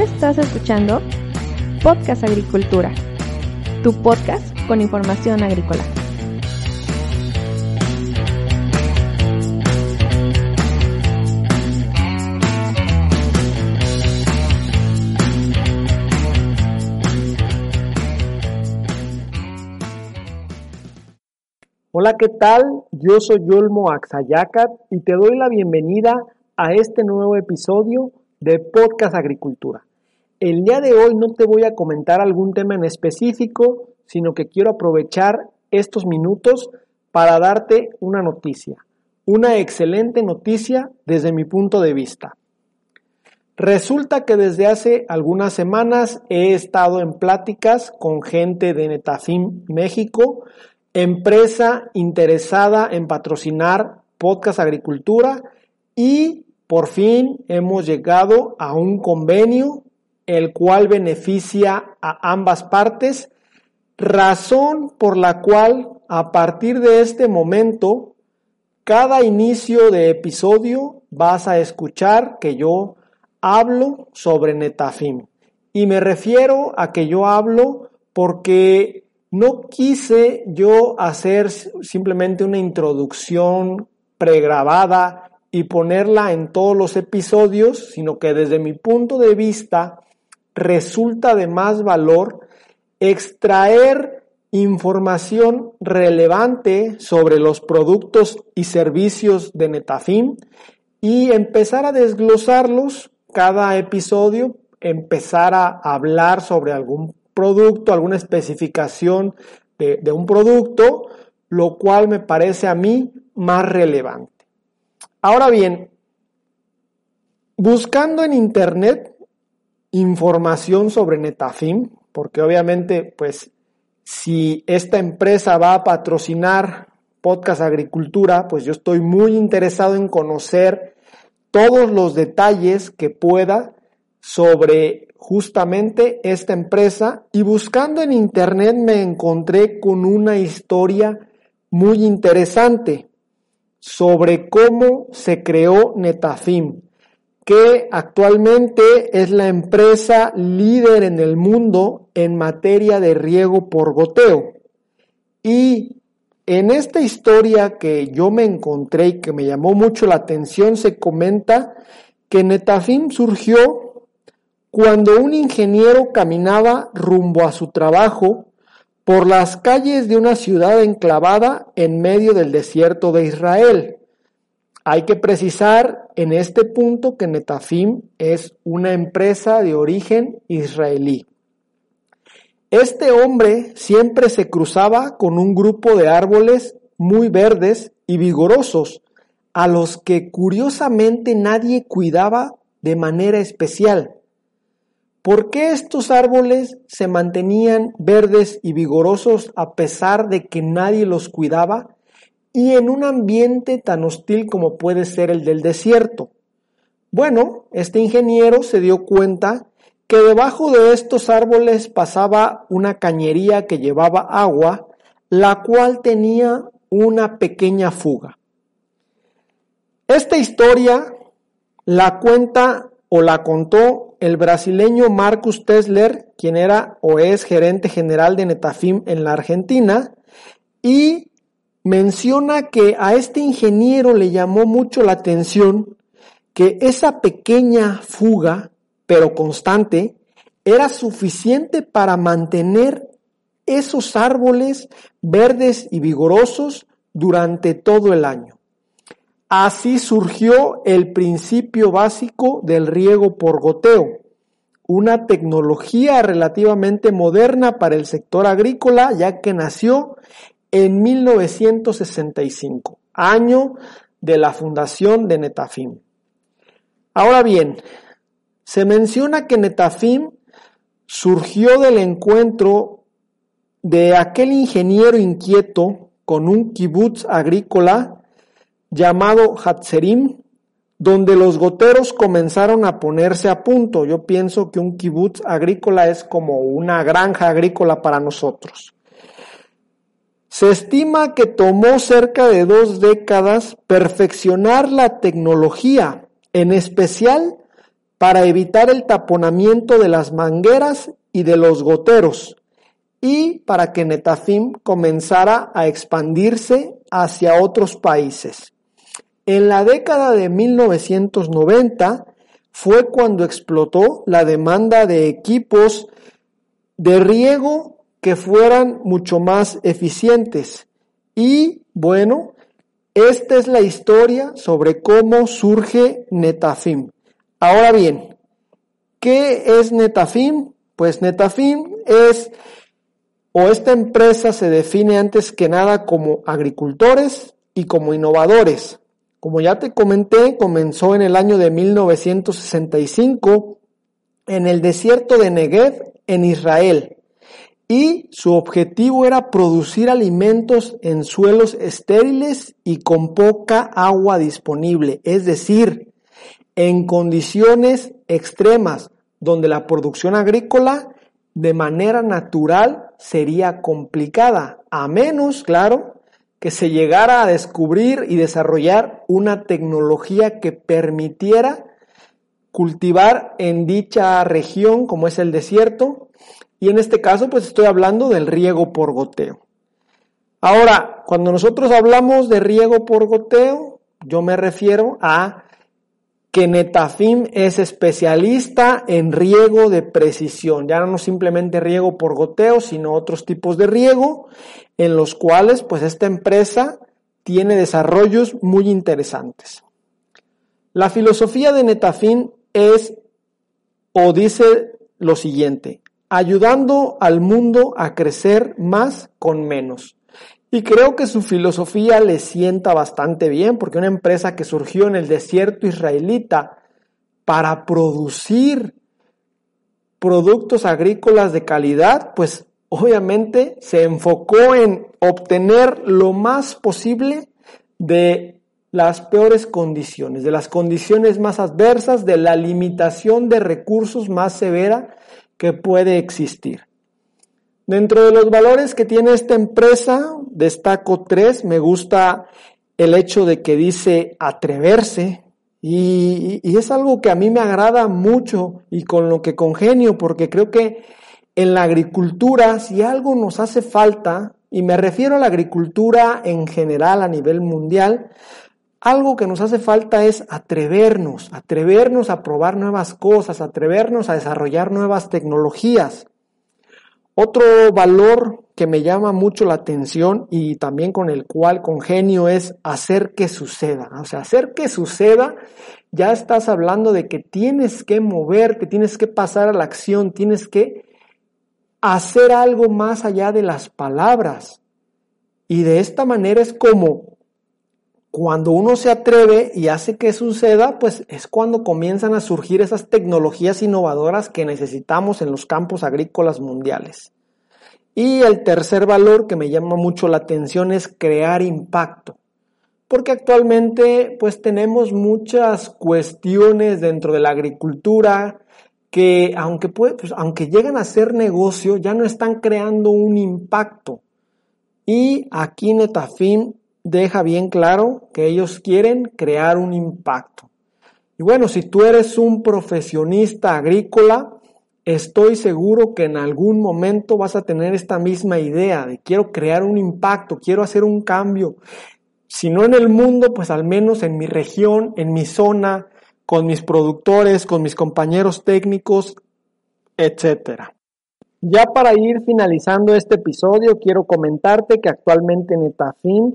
Estás escuchando Podcast Agricultura, tu podcast con información agrícola. Hola, ¿qué tal? Yo soy Yolmo Axayacat y te doy la bienvenida a este nuevo episodio de Podcast Agricultura. El día de hoy no te voy a comentar algún tema en específico, sino que quiero aprovechar estos minutos para darte una noticia, una excelente noticia desde mi punto de vista. Resulta que desde hace algunas semanas he estado en pláticas con gente de Netafim México, empresa interesada en patrocinar Podcast Agricultura y por fin hemos llegado a un convenio el cual beneficia a ambas partes, razón por la cual a partir de este momento, cada inicio de episodio vas a escuchar que yo hablo sobre Netafim. Y me refiero a que yo hablo porque no quise yo hacer simplemente una introducción pregrabada y ponerla en todos los episodios, sino que desde mi punto de vista resulta de más valor extraer información relevante sobre los productos y servicios de Netafim y empezar a desglosarlos cada episodio, empezar a hablar sobre algún producto, alguna especificación de, de un producto, lo cual me parece a mí más relevante. Ahora bien, buscando en internet información sobre Netafim, porque obviamente, pues, si esta empresa va a patrocinar Podcast Agricultura, pues yo estoy muy interesado en conocer todos los detalles que pueda sobre justamente esta empresa. Y buscando en internet me encontré con una historia muy interesante sobre cómo se creó Netafim, que actualmente es la empresa líder en el mundo en materia de riego por goteo. Y en esta historia que yo me encontré y que me llamó mucho la atención, se comenta que Netafim surgió cuando un ingeniero caminaba rumbo a su trabajo por las calles de una ciudad enclavada en medio del desierto de Israel. Hay que precisar en este punto que Netafim es una empresa de origen israelí. Este hombre siempre se cruzaba con un grupo de árboles muy verdes y vigorosos, a los que curiosamente nadie cuidaba de manera especial. ¿Por qué estos árboles se mantenían verdes y vigorosos a pesar de que nadie los cuidaba y en un ambiente tan hostil como puede ser el del desierto? Bueno, este ingeniero se dio cuenta que debajo de estos árboles pasaba una cañería que llevaba agua, la cual tenía una pequeña fuga. Esta historia la cuenta o la contó el brasileño Marcus Tesler, quien era o es gerente general de Netafim en la Argentina, y menciona que a este ingeniero le llamó mucho la atención que esa pequeña fuga, pero constante, era suficiente para mantener esos árboles verdes y vigorosos durante todo el año. Así surgió el principio básico del riego por goteo, una tecnología relativamente moderna para el sector agrícola ya que nació en 1965, año de la fundación de Netafim. Ahora bien, se menciona que Netafim surgió del encuentro de aquel ingeniero inquieto con un kibutz agrícola llamado Hatzerim, donde los goteros comenzaron a ponerse a punto. Yo pienso que un kibutz agrícola es como una granja agrícola para nosotros. Se estima que tomó cerca de dos décadas perfeccionar la tecnología, en especial para evitar el taponamiento de las mangueras y de los goteros y para que Netafim comenzara a expandirse hacia otros países. En la década de 1990 fue cuando explotó la demanda de equipos de riego que fueran mucho más eficientes. Y bueno, esta es la historia sobre cómo surge Netafim. Ahora bien, ¿qué es Netafim? Pues Netafim es, o esta empresa se define antes que nada como agricultores y como innovadores. Como ya te comenté, comenzó en el año de 1965 en el desierto de Negev, en Israel. Y su objetivo era producir alimentos en suelos estériles y con poca agua disponible, es decir, en condiciones extremas, donde la producción agrícola de manera natural sería complicada, a menos, claro, que se llegara a descubrir y desarrollar una tecnología que permitiera cultivar en dicha región, como es el desierto, y en este caso pues estoy hablando del riego por goteo. Ahora, cuando nosotros hablamos de riego por goteo, yo me refiero a que Netafim es especialista en riego de precisión, ya no simplemente riego por goteo, sino otros tipos de riego en los cuales pues esta empresa tiene desarrollos muy interesantes. La filosofía de Netafim es o dice lo siguiente, ayudando al mundo a crecer más con menos. Y creo que su filosofía le sienta bastante bien, porque una empresa que surgió en el desierto israelita para producir productos agrícolas de calidad, pues obviamente se enfocó en obtener lo más posible de las peores condiciones, de las condiciones más adversas, de la limitación de recursos más severa que puede existir. Dentro de los valores que tiene esta empresa, destaco tres. Me gusta el hecho de que dice atreverse. Y, es algo que a mí me agrada mucho y con lo que congenio, porque creo que en la agricultura, si algo nos hace falta, y me refiero a la agricultura en general a nivel mundial, algo que nos hace falta es atrevernos, atrevernos a probar nuevas cosas, atrevernos a desarrollar nuevas tecnologías. Otro valor que me llama mucho la atención y también con el cual congenio es hacer que suceda. O sea, hacer que suceda, ya estás hablando de que tienes que moverte, tienes que pasar a la acción, tienes que hacer algo más allá de las palabras. Y de esta manera es como cuando uno se atreve y hace que suceda, pues es cuando comienzan a surgir esas tecnologías innovadoras que necesitamos en los campos agrícolas mundiales. Y el tercer valor que me llama mucho la atención es crear impacto. Porque actualmente pues tenemos muchas cuestiones dentro de la agricultura que aunque, pues, aunque llegan a ser negocio ya no están creando un impacto. Y aquí Netafim deja bien claro que ellos quieren crear un impacto. Y bueno, si tú eres un profesionista agrícola, estoy seguro que en algún momento vas a tener esta misma idea de quiero crear un impacto, quiero hacer un cambio. Si no en el mundo, pues al menos en mi región, en mi zona, con mis productores, con mis compañeros técnicos, etcétera. Ya para ir finalizando este episodio, quiero comentarte que actualmente Netafim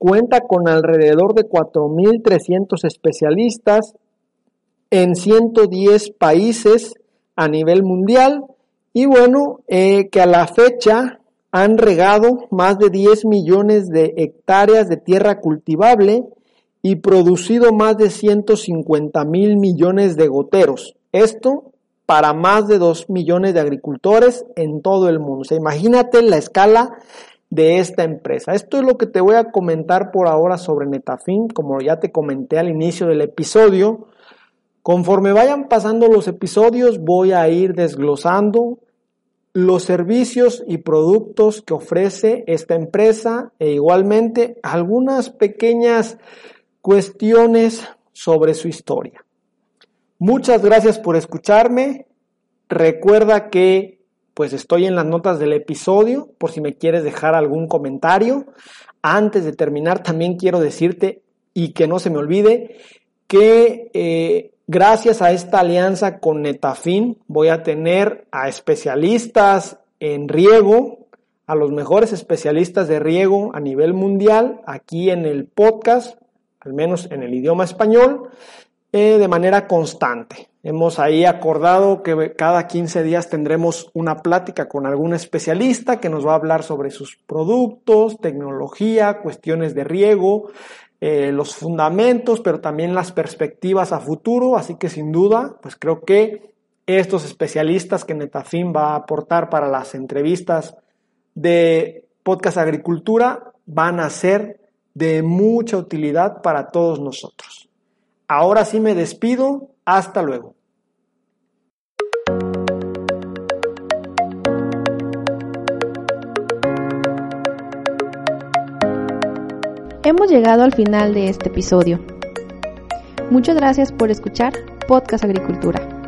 cuenta con alrededor de 4.300 especialistas en 110 países a nivel mundial y bueno, eh, que a la fecha han regado más de 10 millones de hectáreas de tierra cultivable y producido más de 150 mil millones de goteros. Esto para más de 2 millones de agricultores en todo el mundo. O sea, imagínate la escala de esta empresa. Esto es lo que te voy a comentar por ahora sobre Netafim, como ya te comenté al inicio del episodio. Conforme vayan pasando los episodios, voy a ir desglosando los servicios y productos que ofrece esta empresa e igualmente algunas pequeñas cuestiones sobre su historia. Muchas gracias por escucharme. Recuerda que pues estoy en las notas del episodio por si me quieres dejar algún comentario. Antes de terminar también quiero decirte y que no se me olvide que eh, gracias a esta alianza con Netafin voy a tener a especialistas en riego, a los mejores especialistas de riego a nivel mundial aquí en el podcast, al menos en el idioma español, eh, de manera constante. Hemos ahí acordado que cada 15 días tendremos una plática con algún especialista que nos va a hablar sobre sus productos, tecnología, cuestiones de riego, eh, los fundamentos, pero también las perspectivas a futuro. Así que sin duda, pues creo que estos especialistas que Netafim va a aportar para las entrevistas de Podcast Agricultura van a ser de mucha utilidad para todos nosotros. Ahora sí me despido. Hasta luego. Hemos llegado al final de este episodio. Muchas gracias por escuchar Podcast Agricultura.